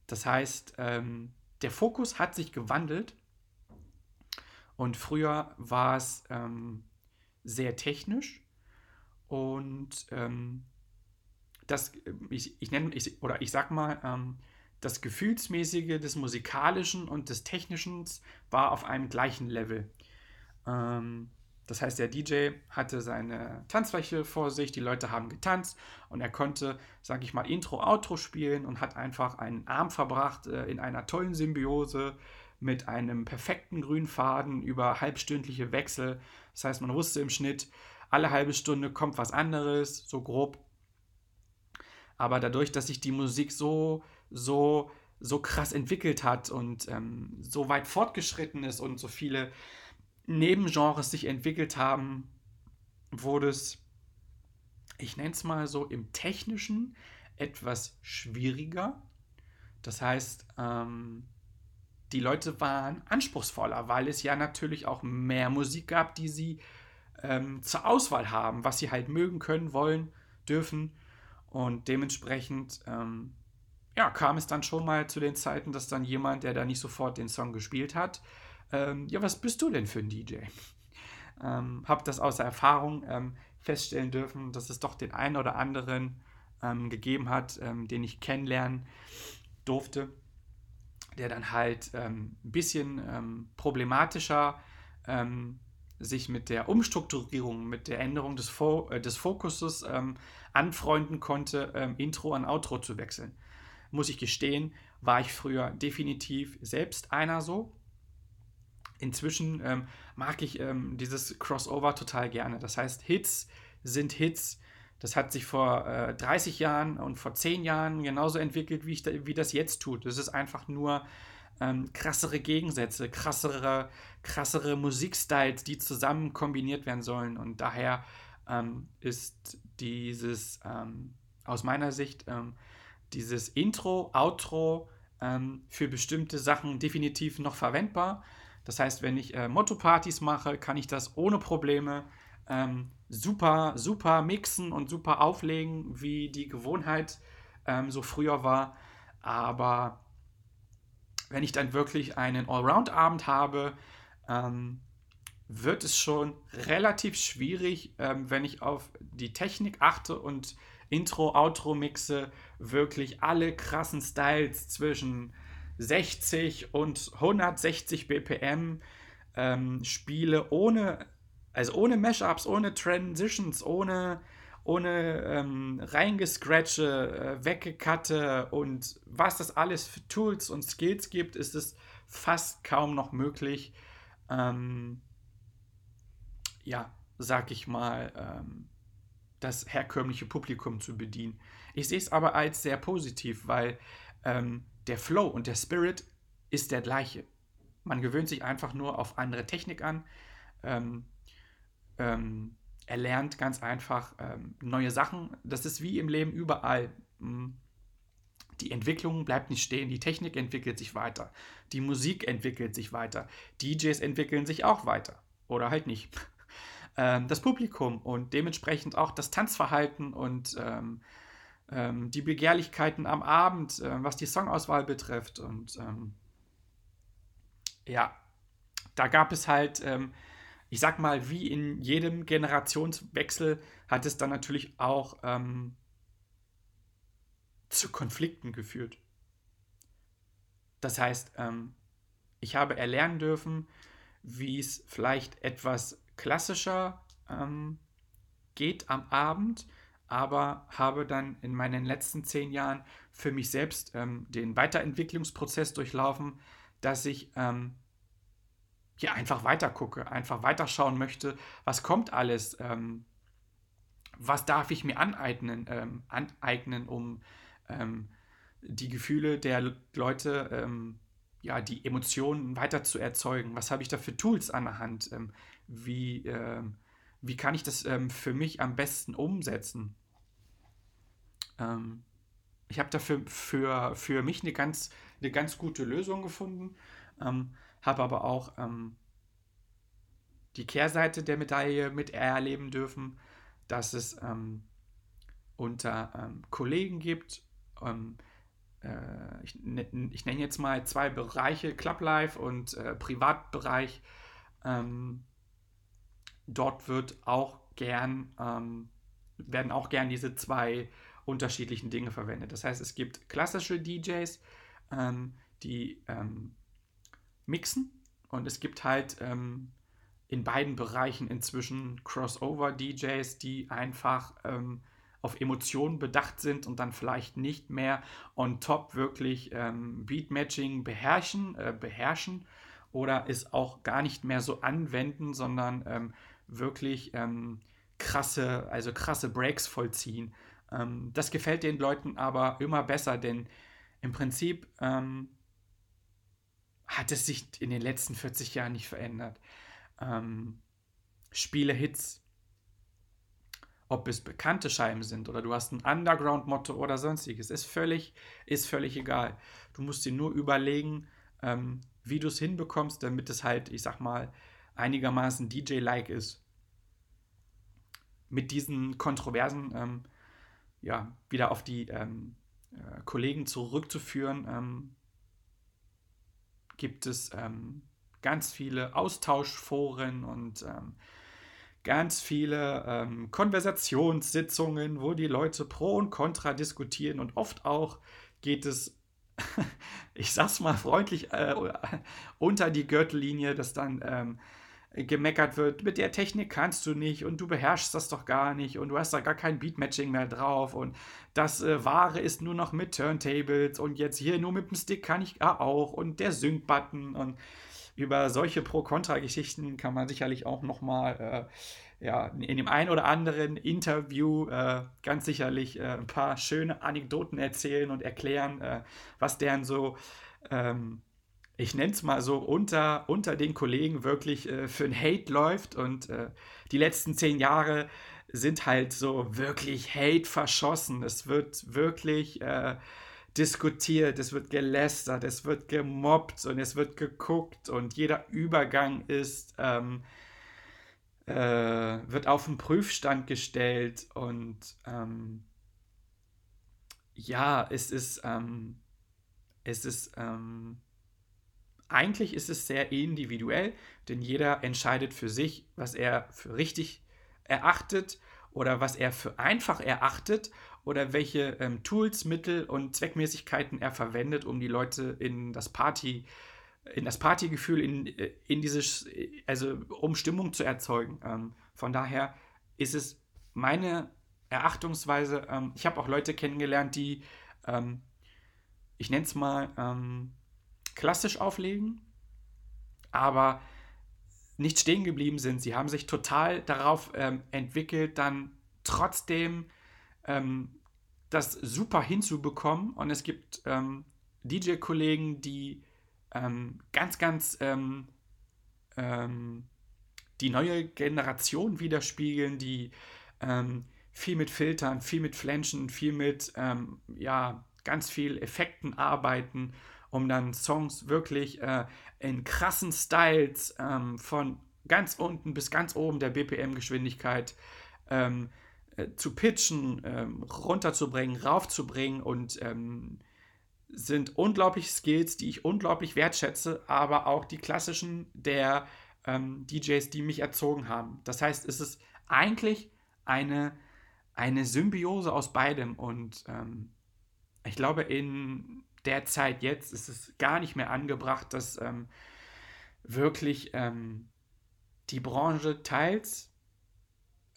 Das heißt, ähm, der Fokus hat sich gewandelt und früher war es ähm, sehr technisch und ähm, das, ich, ich nenne, ich, oder ich sag mal, ähm, das Gefühlsmäßige des Musikalischen und des Technischen war auf einem gleichen Level. Ähm, das heißt, der DJ hatte seine Tanzfläche vor sich, die Leute haben getanzt und er konnte, sag ich mal, Intro, Outro spielen und hat einfach einen Arm verbracht äh, in einer tollen Symbiose mit einem perfekten grünen Faden über halbstündliche Wechsel. Das heißt, man wusste im Schnitt, alle halbe Stunde kommt was anderes, so grob. Aber dadurch, dass sich die Musik so, so, so krass entwickelt hat und ähm, so weit fortgeschritten ist und so viele Nebengenres sich entwickelt haben, wurde es, ich nenne es mal so, im technischen etwas schwieriger. Das heißt, ähm, die Leute waren anspruchsvoller, weil es ja natürlich auch mehr Musik gab, die sie ähm, zur Auswahl haben, was sie halt mögen können, wollen, dürfen. Und dementsprechend ähm, ja, kam es dann schon mal zu den Zeiten, dass dann jemand, der da nicht sofort den Song gespielt hat, ähm, ja, was bist du denn für ein DJ? Ähm, hab das aus Erfahrung ähm, feststellen dürfen, dass es doch den einen oder anderen ähm, gegeben hat, ähm, den ich kennenlernen durfte, der dann halt ähm, ein bisschen ähm, problematischer ähm, sich mit der Umstrukturierung, mit der Änderung des, Fo äh, des Fokuses ähm, anfreunden konnte, Intro an Outro zu wechseln. Muss ich gestehen, war ich früher definitiv selbst einer so. Inzwischen ähm, mag ich ähm, dieses Crossover total gerne. Das heißt, Hits sind Hits. Das hat sich vor äh, 30 Jahren und vor 10 Jahren genauso entwickelt, wie, ich da, wie das jetzt tut. Es ist einfach nur ähm, krassere Gegensätze, krassere, krassere Musikstyles, die zusammen kombiniert werden sollen. Und daher ähm, ist dieses, ähm, aus meiner Sicht, ähm, dieses Intro, Outro für bestimmte Sachen definitiv noch verwendbar. Das heißt, wenn ich äh, Motto-Partys mache, kann ich das ohne Probleme ähm, super, super mixen und super auflegen, wie die Gewohnheit ähm, so früher war. Aber wenn ich dann wirklich einen Allround-Abend habe, ähm, wird es schon relativ schwierig, ähm, wenn ich auf die Technik achte und Intro, Outro mixe, wirklich alle krassen Styles zwischen 60 und 160 BPM ähm, spiele, ohne also ohne Mashups, ohne Transitions, ohne, ohne ähm, reingescratche, äh, weggekatte und was das alles für Tools und Skills gibt, ist es fast kaum noch möglich, ähm, ja, sag ich mal, ähm, das herkömmliche Publikum zu bedienen. Ich sehe es aber als sehr positiv, weil ähm, der Flow und der Spirit ist der gleiche. Man gewöhnt sich einfach nur auf andere Technik an. Ähm, ähm, er lernt ganz einfach ähm, neue Sachen. Das ist wie im Leben überall. Hm. Die Entwicklung bleibt nicht stehen, die Technik entwickelt sich weiter, die Musik entwickelt sich weiter, DJs entwickeln sich auch weiter oder halt nicht. [LAUGHS] Ähm, das Publikum und dementsprechend auch das Tanzverhalten und ähm, ähm, die Begehrlichkeiten am Abend, äh, was die Songauswahl betrifft. Und ähm, ja, da gab es halt ähm, ich sag mal, wie in jedem Generationswechsel hat es dann natürlich auch ähm, zu Konflikten geführt. Das heißt, ähm, ich habe erlernen dürfen, wie es vielleicht etwas klassischer ähm, geht am Abend, aber habe dann in meinen letzten zehn Jahren für mich selbst ähm, den Weiterentwicklungsprozess durchlaufen, dass ich ähm, ja, einfach weiter gucke, einfach weiterschauen möchte, was kommt alles, ähm, was darf ich mir aneignen, ähm, aneignen um ähm, die Gefühle der Leute, ähm, ja, die Emotionen weiter zu erzeugen. Was habe ich da für Tools an der Hand? Wie, wie kann ich das für mich am besten umsetzen? ich habe dafür für, für mich eine ganz, eine ganz gute Lösung gefunden. Ähm, habe aber auch ähm, die Kehrseite der Medaille mit erleben dürfen, dass es ähm, unter ähm, Kollegen gibt. Ähm, äh, ich, ne, ich nenne jetzt mal zwei Bereiche, Club Life und äh, Privatbereich. Ähm, dort wird auch gern, ähm, werden auch gern diese zwei unterschiedlichen Dinge verwendet. Das heißt, es gibt klassische DJs, ähm, die mixen. Und es gibt halt ähm, in beiden Bereichen inzwischen Crossover-DJs, die einfach ähm, auf Emotionen bedacht sind und dann vielleicht nicht mehr on top wirklich ähm, Beatmatching beherrschen, äh, beherrschen oder es auch gar nicht mehr so anwenden, sondern ähm, wirklich ähm, krasse, also krasse Breaks vollziehen. Ähm, das gefällt den Leuten aber immer besser, denn im Prinzip ähm, hat es sich in den letzten 40 Jahren nicht verändert. Ähm, Spiele Hits, ob es bekannte Scheiben sind oder du hast ein Underground-Motto oder sonstiges, ist völlig, ist völlig egal. Du musst dir nur überlegen, ähm, wie du es hinbekommst, damit es halt, ich sag mal, einigermaßen DJ-like ist. mit diesen Kontroversen ähm, ja, wieder auf die ähm, äh, Kollegen zurückzuführen, ähm, gibt es ähm, ganz viele Austauschforen und ähm, ganz viele ähm, Konversationssitzungen, wo die Leute pro und contra diskutieren und oft auch geht es, [LAUGHS] ich sag's mal freundlich, äh, unter die Gürtellinie, dass dann ähm, gemeckert wird, mit der Technik kannst du nicht und du beherrschst das doch gar nicht und du hast da gar kein Beatmatching mehr drauf und das äh, Wahre ist nur noch mit Turntables und jetzt hier nur mit dem Stick kann ich auch und der Sync-Button und über solche Pro-Kontra-Geschichten kann man sicherlich auch nochmal äh, ja, in dem einen oder anderen Interview äh, ganz sicherlich äh, ein paar schöne Anekdoten erzählen und erklären, äh, was deren so ähm, ich nenne es mal so, unter, unter den Kollegen wirklich äh, für ein Hate läuft. Und äh, die letzten zehn Jahre sind halt so wirklich Hate verschossen. Es wird wirklich äh, diskutiert, es wird gelästert, es wird gemobbt und es wird geguckt und jeder Übergang ist, ähm, äh, wird auf den Prüfstand gestellt und ähm, ja, es ist, ähm, es ist, ähm, eigentlich ist es sehr individuell, denn jeder entscheidet für sich, was er für richtig erachtet oder was er für einfach erachtet oder welche ähm, Tools, Mittel und Zweckmäßigkeiten er verwendet, um die Leute in das Party, in das Partygefühl, in, äh, in dieses, also um Stimmung zu erzeugen. Ähm, von daher ist es meine Erachtungsweise, ähm, ich habe auch Leute kennengelernt, die, ähm, ich nenne es mal, ähm, klassisch auflegen, aber nicht stehen geblieben sind. Sie haben sich total darauf ähm, entwickelt, dann trotzdem ähm, das super hinzubekommen. Und es gibt ähm, DJ-Kollegen, die ähm, ganz, ganz ähm, ähm, die neue Generation widerspiegeln, die viel mit Filtern, viel mit Flanschen, viel mit ja, ganz viel Effekten arbeiten um dann Songs wirklich äh, in krassen Styles ähm, von ganz unten bis ganz oben der BPM-Geschwindigkeit ähm, äh, zu pitchen, ähm, runterzubringen, raufzubringen und ähm, sind unglaubliche Skills, die ich unglaublich wertschätze, aber auch die klassischen der ähm, DJs, die mich erzogen haben. Das heißt, es ist eigentlich eine, eine Symbiose aus beidem und ähm, ich glaube, in der Zeit jetzt ist es gar nicht mehr angebracht, dass ähm, wirklich ähm, die Branche teils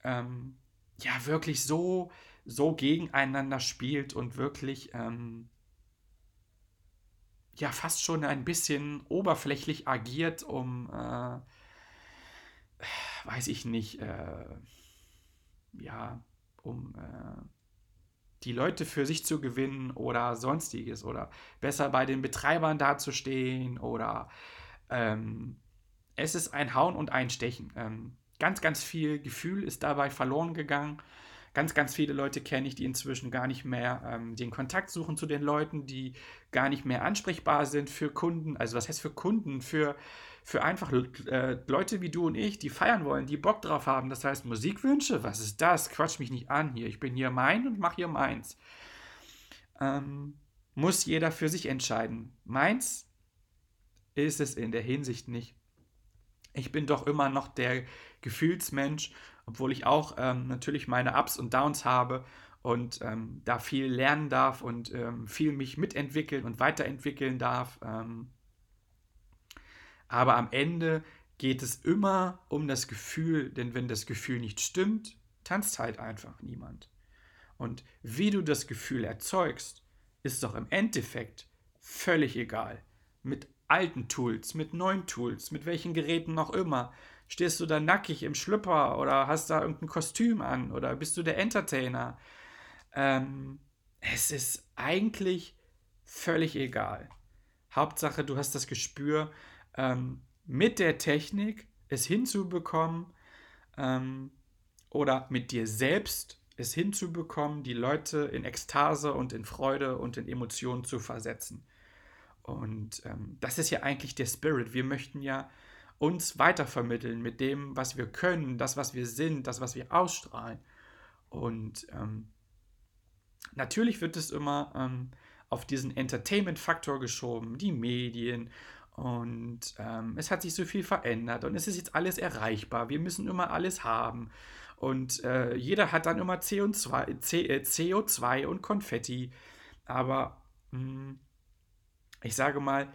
ähm, ja wirklich so, so gegeneinander spielt und wirklich ähm, ja fast schon ein bisschen oberflächlich agiert, um äh, weiß ich nicht, äh, ja, um äh, die Leute für sich zu gewinnen oder sonstiges oder besser bei den Betreibern dazustehen oder ähm, es ist ein Hauen und ein Stechen. Ähm, ganz, ganz viel Gefühl ist dabei verloren gegangen. Ganz, ganz viele Leute kenne ich, die inzwischen gar nicht mehr ähm, den Kontakt suchen zu den Leuten, die gar nicht mehr ansprechbar sind für Kunden. Also was heißt für Kunden? Für für einfach äh, Leute wie du und ich, die feiern wollen, die Bock drauf haben. Das heißt, Musikwünsche, was ist das? Quatsch mich nicht an hier. Ich bin hier mein und mache hier meins. Ähm, muss jeder für sich entscheiden. Meins ist es in der Hinsicht nicht. Ich bin doch immer noch der Gefühlsmensch, obwohl ich auch ähm, natürlich meine Ups und Downs habe und ähm, da viel lernen darf und ähm, viel mich mitentwickeln und weiterentwickeln darf. Ähm, aber am Ende geht es immer um das Gefühl, denn wenn das Gefühl nicht stimmt, tanzt halt einfach niemand. Und wie du das Gefühl erzeugst, ist doch im Endeffekt völlig egal. Mit alten Tools, mit neuen Tools, mit welchen Geräten noch immer. Stehst du da nackig im Schlüpper oder hast da irgendein Kostüm an oder bist du der Entertainer? Ähm, es ist eigentlich völlig egal. Hauptsache, du hast das Gespür, ähm, mit der Technik es hinzubekommen ähm, oder mit dir selbst es hinzubekommen, die Leute in Ekstase und in Freude und in Emotionen zu versetzen. Und ähm, das ist ja eigentlich der Spirit. Wir möchten ja uns weitervermitteln mit dem, was wir können, das, was wir sind, das, was wir ausstrahlen. Und ähm, natürlich wird es immer ähm, auf diesen Entertainment-Faktor geschoben, die Medien. Und ähm, es hat sich so viel verändert und es ist jetzt alles erreichbar. Wir müssen immer alles haben. Und äh, jeder hat dann immer CO2, C, äh, CO2 und Konfetti. Aber mh, hm, ich sage mal,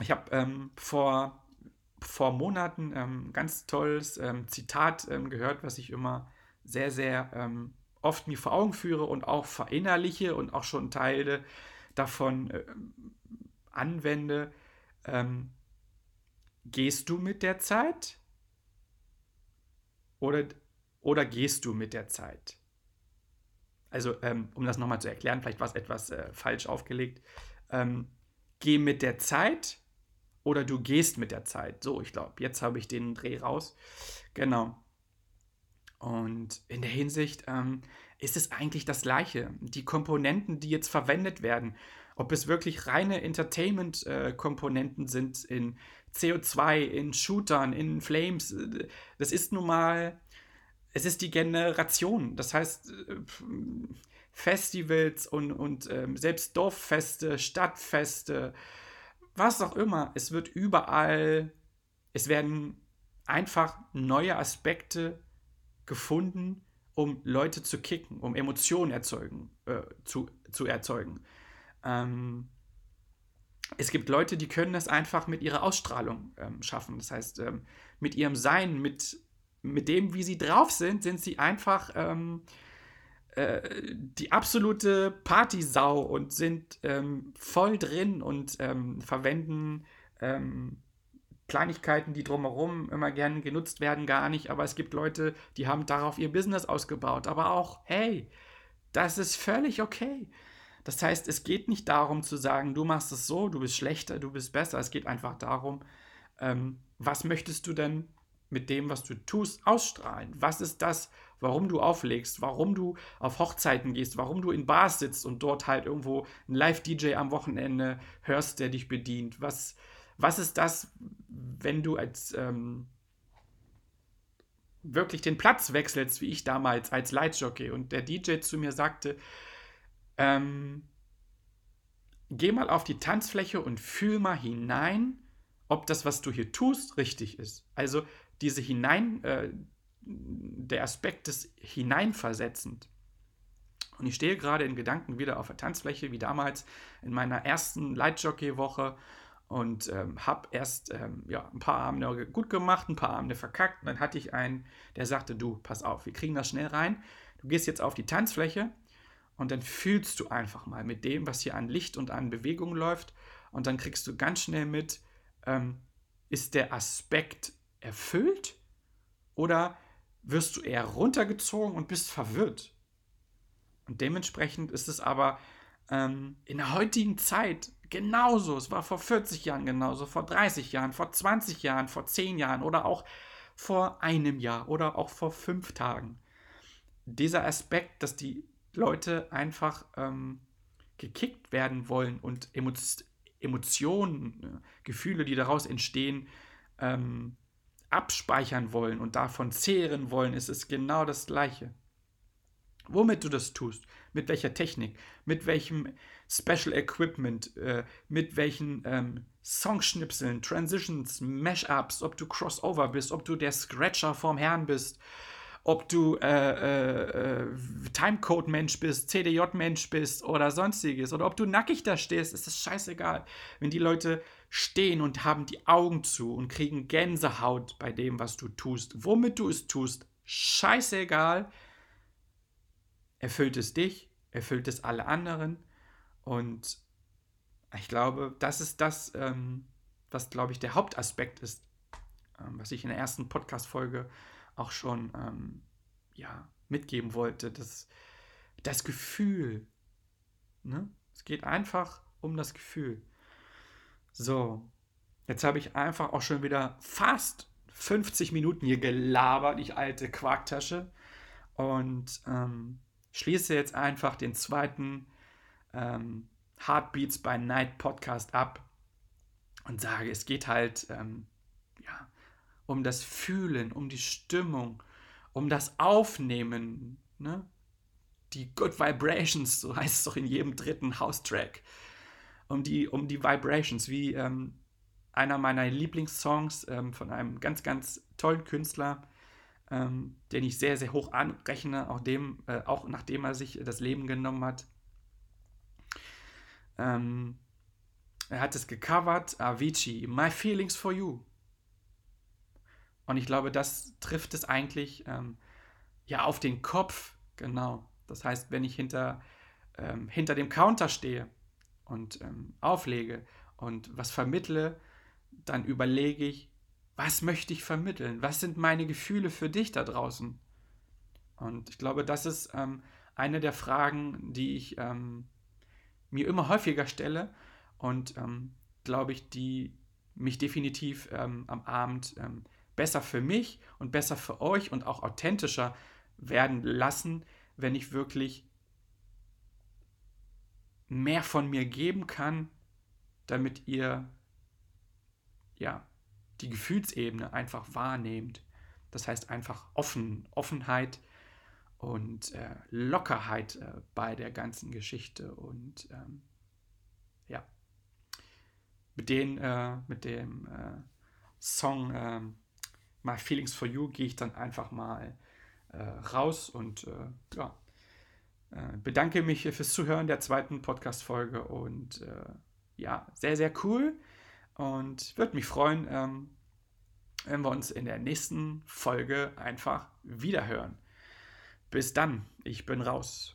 ich habe ähm, vor, vor Monaten ähm, ganz tolles ähm, Zitat ähm, gehört, was ich immer sehr, sehr ähm, oft mir vor Augen führe und auch verinnerliche und auch schon Teile davon äh, anwende. Ähm, gehst du mit der Zeit? Oder, oder gehst du mit der Zeit? Also, ähm, um das nochmal zu erklären, vielleicht war es etwas äh, falsch aufgelegt. Ähm, geh mit der Zeit oder du gehst mit der Zeit. So, ich glaube, jetzt habe ich den Dreh raus. Genau. Und in der Hinsicht ähm, ist es eigentlich das Gleiche. Die Komponenten, die jetzt verwendet werden, ob es wirklich reine Entertainment-Komponenten sind in CO2, in Shootern, in Flames, das ist nun mal, es ist die Generation. Das heißt, äh, Festivals und, und ähm, selbst Dorffeste, Stadtfeste, was auch immer, es wird überall, es werden einfach neue Aspekte gefunden, um Leute zu kicken, um Emotionen erzeugen, äh, zu, zu erzeugen. Ähm, es gibt Leute, die können das einfach mit ihrer Ausstrahlung ähm, schaffen. Das heißt, ähm, mit ihrem Sein, mit, mit dem, wie sie drauf sind, sind sie einfach ähm, äh, die absolute Partysau und sind ähm, voll drin und ähm, verwenden Kleinigkeiten, die drumherum immer gern genutzt werden, gar nicht. Aber es gibt Leute, die haben darauf ihr Business ausgebaut. Aber auch, hey, das ist völlig okay. Das heißt, es geht nicht darum zu sagen, du machst es so, du bist schlechter, du bist besser. Es geht einfach darum, ähm, was möchtest du denn mit dem, was du tust, ausstrahlen? Was ist das, warum du auflegst, warum du auf Hochzeiten gehst, warum du in Bars sitzt und dort halt irgendwo einen Live-DJ am Wochenende hörst, der dich bedient? Was, was ist das, wenn du als ähm, wirklich den Platz wechselst, wie ich damals als Lightjockey und der DJ zu mir sagte, ähm, geh mal auf die Tanzfläche und fühl mal hinein, ob das, was du hier tust, richtig ist. Also diese hinein, äh, der Aspekt des Hineinversetzend. Und ich stehe gerade in Gedanken wieder auf der Tanzfläche, wie damals in meiner ersten Lightjockey-Woche und ähm, habe erst ähm, ja, ein paar Abende gut gemacht, ein paar Abende verkackt. Und dann hatte ich einen, der sagte, du, pass auf, wir kriegen das schnell rein. Du gehst jetzt auf die Tanzfläche und dann fühlst du einfach mal mit dem, was hier an Licht und an Bewegung läuft. Und dann kriegst du ganz schnell mit, ähm, ist der Aspekt erfüllt oder wirst du eher runtergezogen und bist verwirrt. Und dementsprechend ist es aber ähm, in der heutigen Zeit genauso. Es war vor 40 Jahren genauso, vor 30 Jahren, vor 20 Jahren, vor 10 Jahren oder auch vor einem Jahr oder auch vor fünf Tagen. Dieser Aspekt, dass die Leute einfach ähm, gekickt werden wollen und Emo Emotionen, äh, Gefühle, die daraus entstehen, ähm, abspeichern wollen und davon zehren wollen, ist es genau das Gleiche. Womit du das tust, mit welcher Technik, mit welchem Special Equipment, äh, mit welchen ähm, Songschnipseln, Transitions, Mashups, ob du Crossover bist, ob du der Scratcher vorm Herrn bist, ob du äh, äh, äh Timecode-Mensch bist, CDJ-Mensch bist oder sonstiges, oder ob du nackig da stehst, ist das scheißegal. Wenn die Leute stehen und haben die Augen zu und kriegen Gänsehaut bei dem, was du tust, womit du es tust, scheißegal, erfüllt es dich, erfüllt es alle anderen und ich glaube, das ist das, ähm, was, glaube ich, der Hauptaspekt ist, ähm, was ich in der ersten Podcast-Folge auch schon ähm, ja, mitgeben wollte. Das, das Gefühl. Ne? Es geht einfach um das Gefühl. So, jetzt habe ich einfach auch schon wieder fast 50 Minuten hier gelabert, ich alte Quarktasche. Und ähm, schließe jetzt einfach den zweiten ähm, Heartbeats by Night Podcast ab und sage, es geht halt ähm, ja, um das Fühlen, um die Stimmung, um das Aufnehmen, ne? Die Good Vibrations, so heißt es doch in jedem dritten House-Track. Um die, um die Vibrations, wie ähm, einer meiner Lieblingssongs ähm, von einem ganz, ganz tollen Künstler, ähm, den ich sehr, sehr hoch anrechne, auch, dem, äh, auch nachdem er sich das Leben genommen hat. Ähm, er hat es gecovert, Avicii, My Feelings for You. Und ich glaube, das trifft es eigentlich ähm, ja auf den Kopf, genau. Das heißt, wenn ich hinter, ähm, hinter dem Counter stehe und ähm, auflege und was vermittle, dann überlege ich, was möchte ich vermitteln? Was sind meine Gefühle für dich da draußen? Und ich glaube, das ist ähm, eine der Fragen, die ich ähm, mir immer häufiger stelle und ähm, glaube ich, die mich definitiv am Abend besser für mich und besser für euch und auch authentischer werden lassen, wenn ich wirklich mehr von mir geben kann, damit ihr ja die Gefühlsebene einfach wahrnehmt. Das heißt einfach offen, Offenheit und äh, Lockerheit äh, bei der ganzen Geschichte. Und ähm, ja, mit, den, äh, mit dem äh, Song ähm, My Feelings for You gehe ich dann einfach mal äh, raus und äh, ja, bedanke mich fürs Zuhören der zweiten Podcast-Folge und ja, sehr, sehr cool. Und würde mich freuen, ähm, wenn wir uns in der nächsten Folge einfach wiederhören. Bis dann, ich bin raus.